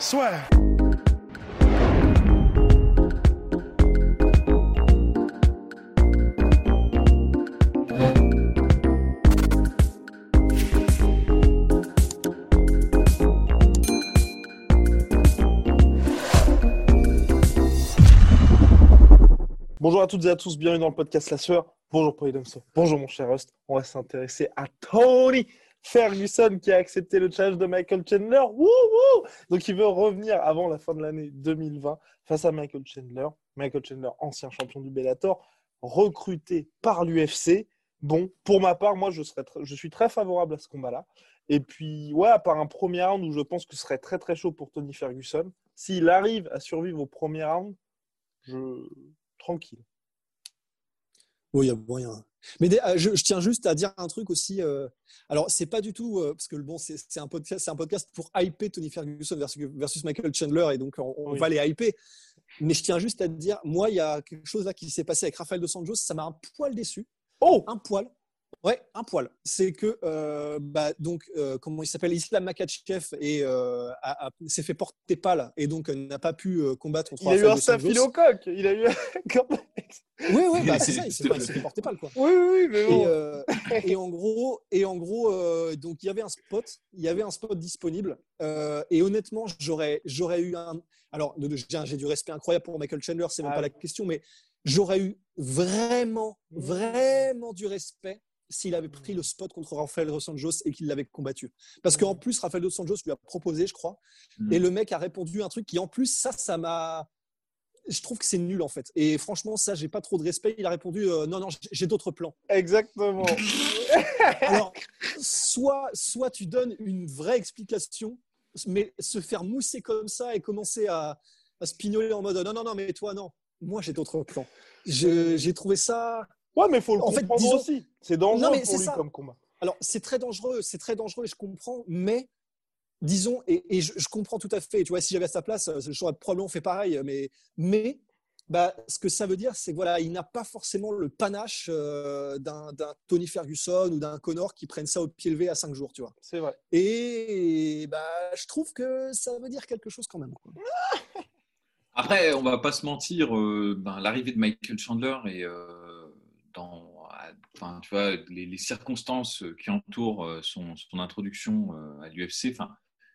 Soit. Bonjour à toutes et à tous, bienvenue dans le podcast La Sueur. Bonjour Paul Domso. Bonjour mon cher host. On va s'intéresser à Tony Ferguson qui a accepté le challenge de Michael Chandler. Wouhou Donc il veut revenir avant la fin de l'année 2020 face à Michael Chandler. Michael Chandler, ancien champion du Bellator, recruté par l'UFC. Bon, pour ma part, moi je, serais suis très favorable à ce combat-là. Et puis, ouais, à part un premier round où je pense que ce serait très très chaud pour Tony Ferguson, s'il arrive à survivre au premier round, je tranquille. Oui, il y a moyen. Mais euh, je, tiens juste à dire un truc aussi. Euh, alors, c'est pas du tout euh, parce que bon, c'est un podcast, c'est un podcast pour hyper Tony Ferguson versus, Michael Chandler et donc on, va les hyper. Mais je tiens juste à te dire, moi, il y a quelque chose là qui s'est passé avec Rafael dos Santos, ça m'a un poil déçu. Oh, un poil. Ouais, un poil. C'est que, euh, bah, donc, euh, comment il s'appelle Islam Makachev et euh, s'est fait porter pâle et donc n'a pas pu combattre contre Il a eu un staphylocoque. Il a eu Oui, oui, bah, c'est ça, il s'est fait porter pâle. Quoi. Oui, oui, mais bon. Et, en gros, et en gros donc, il y avait un spot, il y avait un spot disponible. et honnêtement, j'aurais, j'aurais eu un. Alors, j'ai du respect incroyable pour Michael Chandler, c'est même ah pas la question, mais j'aurais eu vraiment, vraiment du respect s'il avait pris le spot contre Rafael Dos Anjos et qu'il l'avait combattu. Parce qu'en plus, Rafael Dos Anjos lui a proposé, je crois, mm. et le mec a répondu un truc qui, en plus, ça, ça m'a. Je trouve que c'est nul en fait. Et franchement, ça, j'ai pas trop de respect. Il a répondu euh, non, non, j'ai d'autres plans. Exactement. Alors, soit, soit tu donnes une vraie explication, mais se faire mousser comme ça et commencer à, à se pignoler en mode non, non, non, mais toi, non. Moi, j'ai d'autres plans. J'ai trouvé ça Ouais, mais il faut le en comprendre fait, aussi. C'est dangereux pour lui comme combat. Alors, c'est très dangereux, c'est très dangereux et je comprends, mais disons, et, je, comprends tout à fait, tu vois, si j'avais à sa place, j'aurais probablement fait pareil, mais, mais bah, ce que ça veut dire, c'est voilà, il n'a pas forcément le panache euh, d'un Tony Ferguson ou d'un Connor qui prennent ça au pied levé à 5 jours, tu vois. C'est vrai. Et bah, je trouve que ça veut dire quelque chose quand même. Après, on va pas se mentir, euh, ben, l'arrivée de Michael Chandler et euh, dans enfin, tu vois, les, circonstances qui entourent euh, son, son introduction euh, à l'UFC, enfin,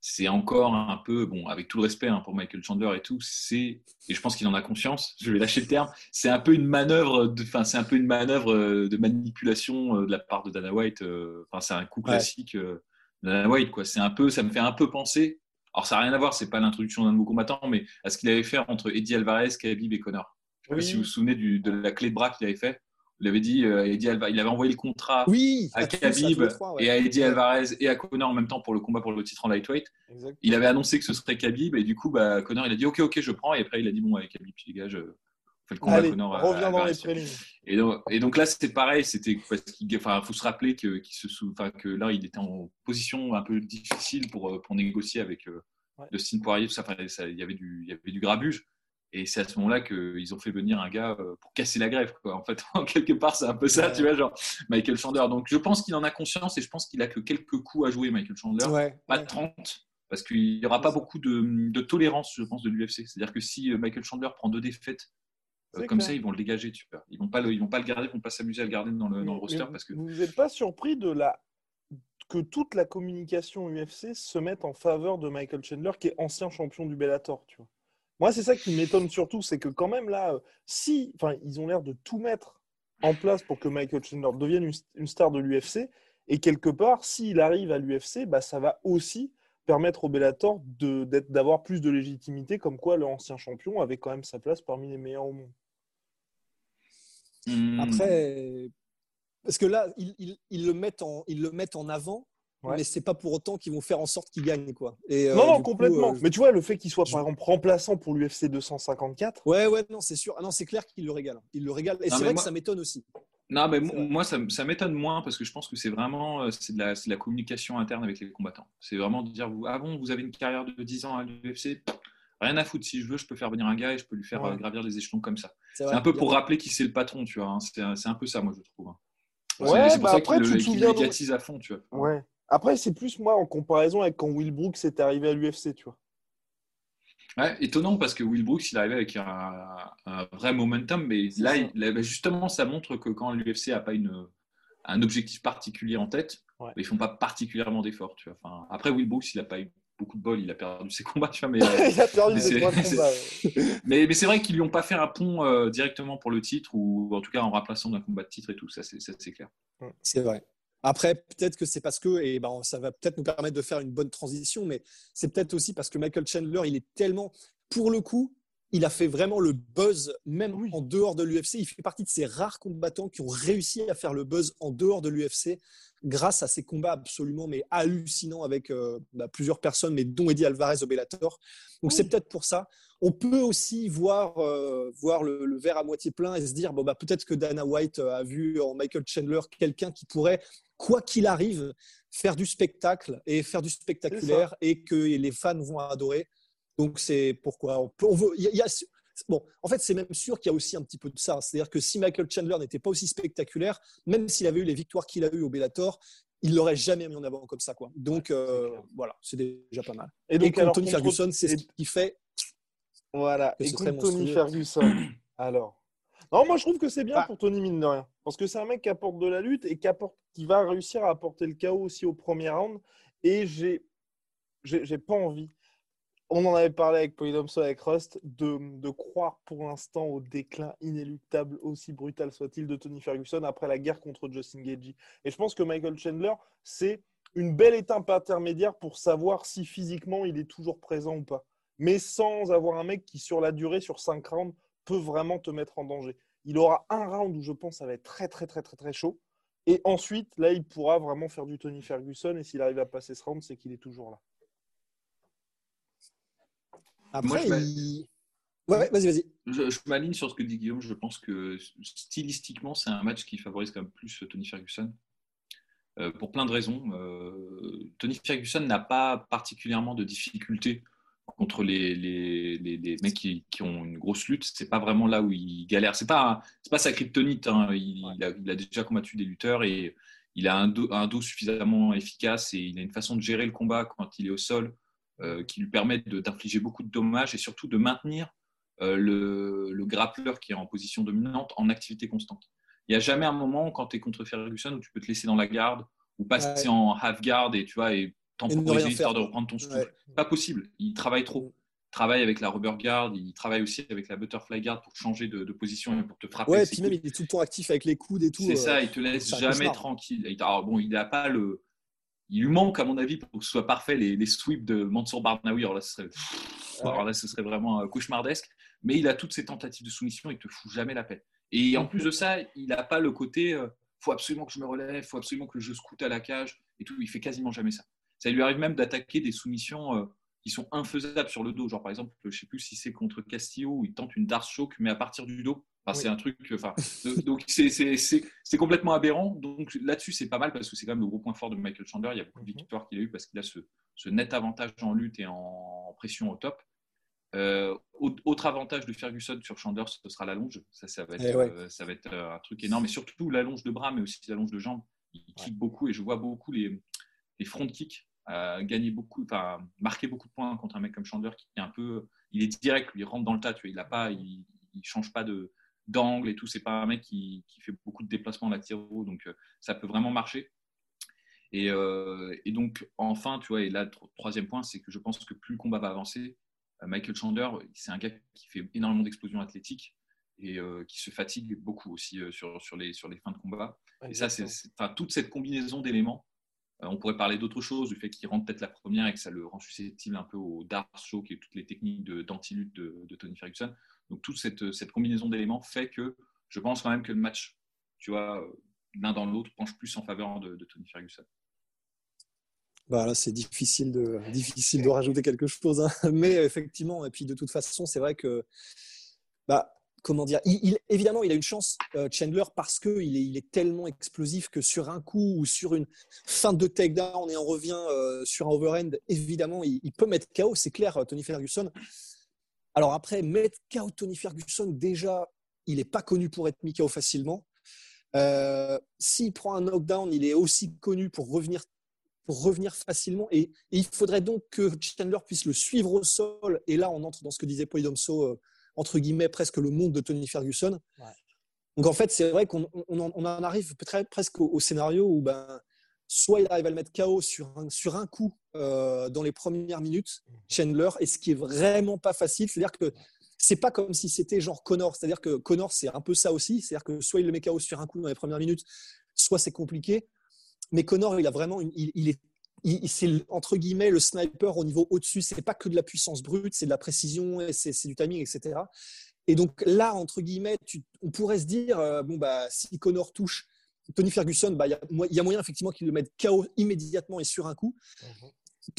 c'est encore un peu, bon, avec tout le respect hein, pour Michael Chandler et tout, c'est, et je pense qu'il en a conscience, je vais lâcher le terme, c'est un peu une manœuvre, enfin, c'est un peu une manœuvre euh, de manipulation de la part de Dana White. Enfin, c'est un coup classique de Dana White, quoi. C'est un peu, ça me fait un peu penser. Alors, ça n'a rien à voir, c'est pas l'introduction d'un nouveau combattant, mais à ce qu'il avait fait entre Eddie Alvarez, Khabib et Connor. Je sais pas si vous vous souvenez du, de la clé de bras qu'il avait fait. Il avait dit, euh, il avait envoyé le contrat à Khabib et à Eddie Alvarez et à Connor en même temps pour le combat pour le titre en lightweight. Il avait annoncé que ce serait Khabib et du coup, bah, Connor il a dit ok ok je prends et après il a dit bon avec Khabib tu dégages. Fais le combat Allez, Connor. Reviens dans les et donc, et donc là c'était pareil, c'était parce qu'il faut se rappeler que, se que là il était en position un peu difficile pour, pour négocier avec euh, Dustin Poirier, tout ça, ça, il y avait du, il y avait du grabuge. Et c'est à ce moment-là qu'ils ont fait venir un gars euh, pour casser la grève. Quoi. En fait, quelque part, c'est un peu ça, tu vois, genre Michael Chandler. Donc, je pense qu'il en a conscience et je pense qu'il a que quelques coups à jouer, Michael Chandler. pas 30, parce qu'il n'y aura pas beaucoup de, tolérance, je pense, de l'UFC. C'est-à-dire que si euh, Michael Chandler prend deux défaites, euh, comme ça, ils vont le dégager, tu vois. Ils vont pas le, ils vont pas le garder, ils vont pas s'amuser à le garder dans le, dans le roster. parce que... Vous n'êtes pas surpris de la que toute la communication UFC se mette en faveur de Michael Chandler, qui est ancien champion du Bellator, tu vois? Moi, c'est ça qui m'étonne surtout, c'est que quand même là, euh, si, enfin, ils ont l'air de tout mettre en place pour que Michael Chandler devienne une, star de l'UFC, et quelque part, s'il arrive à l'UFC, bah, ça va aussi permettre au Bellator d'avoir plus de légitimité, comme quoi l'ancien champion avait quand même sa place parmi les meilleurs au monde. Hmm. Après, parce que là, ils, le mettent en, ils le mettent en avant mais mais c'est pas pour autant qu'ils vont faire en sorte qu'il gagne. Quoi. Et, non, non, complètement. mais tu vois, le fait qu'il soit par exemple remplaçant pour l'UFC 254. Ouais, ouais, non, c'est sûr. Ah, non, c'est clair qu'il le régale. Il le régale. Et c'est vrai que ça m'étonne aussi. Non, mais moi, ça, ça m'étonne moins parce que je pense que c'est vraiment c'est de, la, de la communication interne avec les combattants. C'est vraiment de dire vous, ah bon, vous avez une carrière de 10 ans à l'UFC, rien à foutre. Si je veux, je peux faire venir un gars et je peux lui faire gravir les échelons comme ça. C'est un peu pour rappeler qui c'est le patron, tu vois. Hein. C'est un peu ça, moi, je trouve. Hein. Ouais, c'est pour bah ça qu'il le médiatise à fond, tu vois. Ouais. Après, c'est plus moi en comparaison avec quand Will Brooks est arrivé à l'UFC, tu vois. Ouais, étonnant parce que Will Brooks, il arrivait avec un, vrai momentum, mais là, bah, justement, ça montre que quand l'UFC n'a pas une, un objectif particulier en tête, ils ne font pas particulièrement d'efforts. Tu vois. Enfin, après, Will Brooks, il n'a pas eu beaucoup de bol, il a perdu ses combats, tu vois, mais, il a perdu ses combats. mais, mais c'est vrai qu'ils lui ont pas fait un pont euh, directement pour le titre, ou en tout cas en remplaçant d'un combat de titre et tout, ça c'est clair. C'est vrai. Après, peut-être que c'est parce que, et ben, ça va peut-être nous permettre de faire une bonne transition, mais c'est peut-être aussi parce que Michael Chandler, il est tellement, pour le coup, il a fait vraiment le buzz, même en dehors de l'UFC. Il fait partie de ces rares combattants qui ont réussi à faire le buzz en dehors de l'UFC grâce à ces combats absolument mais hallucinants avec euh, bah, plusieurs personnes, mais dont Eddie Alvarez au Bellator. Donc c'est peut-être pour ça. On peut aussi voir, euh, voir le, verre à moitié plein et se dire bon, bah, peut-être que Dana White a vu en Michael Chandler quelqu'un qui pourrait, quoi qu'il arrive, faire du spectacle et faire du spectaculaire et que les fans vont adorer. Donc c'est pourquoi on, peut, veut. Il y a, bon, en fait, c'est même sûr qu'il y a aussi un petit peu de ça. C'est-à-dire que si Michael Chandler n'était pas aussi spectaculaire, même s'il avait eu les victoires qu'il a eues au Bellator, il l'aurait jamais mis en avant comme ça, quoi. Donc euh, voilà, c'est déjà pas mal. Et donc, Tony Ferguson, c'est ce qui fait. Voilà. Et Tony Ferguson. Alors. Non, moi je trouve que c'est bien ah. pour Tony mine de rien, parce que c'est un mec qui apporte de la lutte et qui apporte, qui va réussir à apporter le chaos aussi au premier round. Et j'ai, j'ai pas envie on en avait parlé avec Polydomso, avec Rust, de, croire pour l'instant au déclin inéluctable, aussi brutal soit-il, de Tony Ferguson après la guerre contre Justin Gagey. Et je pense que Michael Chandler, c'est une belle étape intermédiaire pour savoir si physiquement il est toujours présent ou pas. Mais sans avoir un mec qui, sur la durée, sur cinq rounds, peut vraiment te mettre en danger. Il aura un round où je pense ça va être très, très, très, très, très chaud. Et ensuite, là, il pourra vraiment faire du Tony Ferguson. Et s'il arrive à passer ce round, c'est qu'il est toujours là. Après, je vas-y, vas-y. Je, m'aligne sur ce que dit Guillaume. Je pense que stylistiquement, c'est un match qui favorise quand même plus Tony Ferguson. Euh, pour plein de raisons. Euh, Tony Ferguson n'a pas particulièrement de difficultés contre les, les, les, mecs qui, qui, ont une grosse lutte. C'est pas vraiment là où il galère. C'est pas, c'est pas sa kryptonite. Hein. Il, a, il, a, déjà combattu des lutteurs et il a un dos, un dos, suffisamment efficace et il a une façon de gérer le combat quand il est au sol qui lui permettent d'infliger beaucoup de dommages et surtout de maintenir euh, le, le, grappleur qui est en position dominante en activité constante. Il n'y a jamais un moment quand tu es contre Ferguson où tu peux te laisser dans la garde ou passer en half guard et tu vois et temporiser histoire de reprendre ton souffle. Pas possible. Il travaille trop. Il travaille avec la rubber guard, il travaille aussi avec la butterfly guard pour changer de, position et pour te frapper. Ouais, et puis même il est tout le temps actif avec les coudes et tout. C'est ça, euh, il te laisse jamais tranquille. Alors bon, il n'a pas le, il lui manque, à mon avis, pour que ce soit parfait, les, sweeps de Mansour Barnaoui. Alors là, ce serait, là, ce serait vraiment cauchemardesque. Mais il a toutes ces tentatives de soumission, il te fout jamais la paix. Et en plus de ça, il n'a pas le côté euh, faut absolument que je me relève, faut absolument que je scoute à la cage et tout. Il fait quasiment jamais ça. Ça lui arrive même d'attaquer des soumissions euh, qui sont infaisables sur le dos. Genre, par exemple, je ne sais plus si c'est contre Castillo où il tente une Dark Choke, mais à partir du dos. C'est un truc. Enfin, donc, c'est complètement aberrant. Donc, là-dessus, c'est pas mal parce que c'est quand même le gros point fort de Michael Chandler. Il y a beaucoup de mhm. victoires qu'il a eu parce qu'il a ce, net avantage en lutte et en pression au top. Euh, autre avantage de Ferguson sur Chandler, ce sera la longe. Ça, ça va être, eh euh, ça va être euh, un truc énorme. Et surtout la longe de bras, mais aussi la longe de jambes. Il kick beaucoup et je vois beaucoup les, les front kicks gagner beaucoup, enfin marquer beaucoup de points contre un mec comme Chandler qui est un peu, il est direct, lui, il rentre dans le tas. Tu vois, il a pas, il, il change pas de d'angle et tout. C'est pas un mec qui, qui, fait beaucoup de déplacements latéraux, donc ça peut vraiment marcher. Et, et, donc enfin, tu vois, et là troisième point, c'est que je pense que plus le combat va avancer, Michael Chandler, c'est un gars qui fait énormément d'explosions athlétiques et euh, qui se fatigue beaucoup aussi euh, sur, sur, les, sur les fins de combat. et ça, c'est toute cette combinaison d'éléments. Euh, on pourrait parler d'autre chose, du fait qu'il rentre peut-être la première et que ça le rend susceptible un peu au dark show, qui est toutes les techniques d'anti-lutte de, de, Tony Ferguson. Donc toute cette, cette combinaison d'éléments fait que je pense quand même que le match, tu vois, l'un dans l'autre, penche plus en faveur de, Tony Ferguson. Bah là, c'est difficile de, rajouter quelque chose. Hein. Mais effectivement, et puis de toute façon, c'est vrai que, bah, comment dire, évidemment, il a une chance, euh, Chandler, parce qu'il est, il est tellement explosif que sur un coup ou sur une fin de takedown et on revient euh, sur un overhand, évidemment, il, peut mettre KO, c'est clair, euh, Tony Ferguson. Alors après, mettre KO Tony Ferguson, déjà, il n'est pas connu pour être mis KO facilement. S'il prend un knockdown, il est aussi connu pour revenir pour revenir facilement. Et, il faudrait donc que Chandler puisse le suivre au sol. Et là, on entre dans ce que disait Polydomso, euh, entre guillemets, presque le monde de Tony Ferguson. Donc en fait, c'est vrai qu'on en, arrive presque au, scénario où ben, soit il arrive à le mettre KO sur un, sur un coup euh, dans les premières minutes. Chandler, et ce qui est vraiment pas facile. C'est-à-dire que c'est pas comme si c'était genre Connor. C'est-à-dire que Connor, c'est un peu ça aussi. C'est-à-dire que soit il le met KO sur un coup dans les premières minutes, soit c'est compliqué. Mais Connor, il a vraiment, il, est c'est entre guillemets le sniper au niveau au-dessus. C'est pas que de la puissance brute, c'est de la précision, c'est du timing, etc. Et donc là, entre guillemets, on pourrait se dire euh, bon bah si Connor touche Tony Ferguson, bah il y, a moyen effectivement qu'il le mette KO immédiatement et sur un coup. Mhm.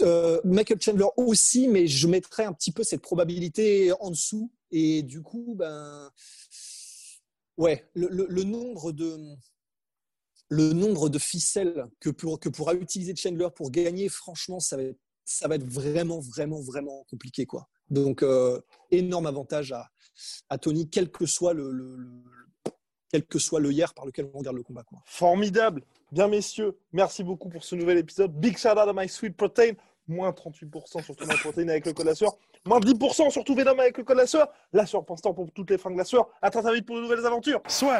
Euh, Michael Chandler aussi, mais je mettrais un petit peu cette probabilité en dessous. Et du coup, ben ouais, le nombre de le nombre de ficelles que, que pourra utiliser Chandler pour gagner, franchement, ça va être, ça va être vraiment, vraiment, vraiment compliqué. Quoi. Donc, euh, énorme avantage à, Tony, quel que soit le, quel que soit le hier par lequel on regarde le combat. Quoi. Formidable. Bien, messieurs, merci beaucoup pour ce nouvel épisode. Big shout out à My Sweet Protein. Moins 38% sur tout ma protéine avec le code la Moins 10% sur tout Venom avec le code la sueur. La sueur temps pour toutes les fringues la sueur. À très, très vite pour de nouvelles aventures. Soit.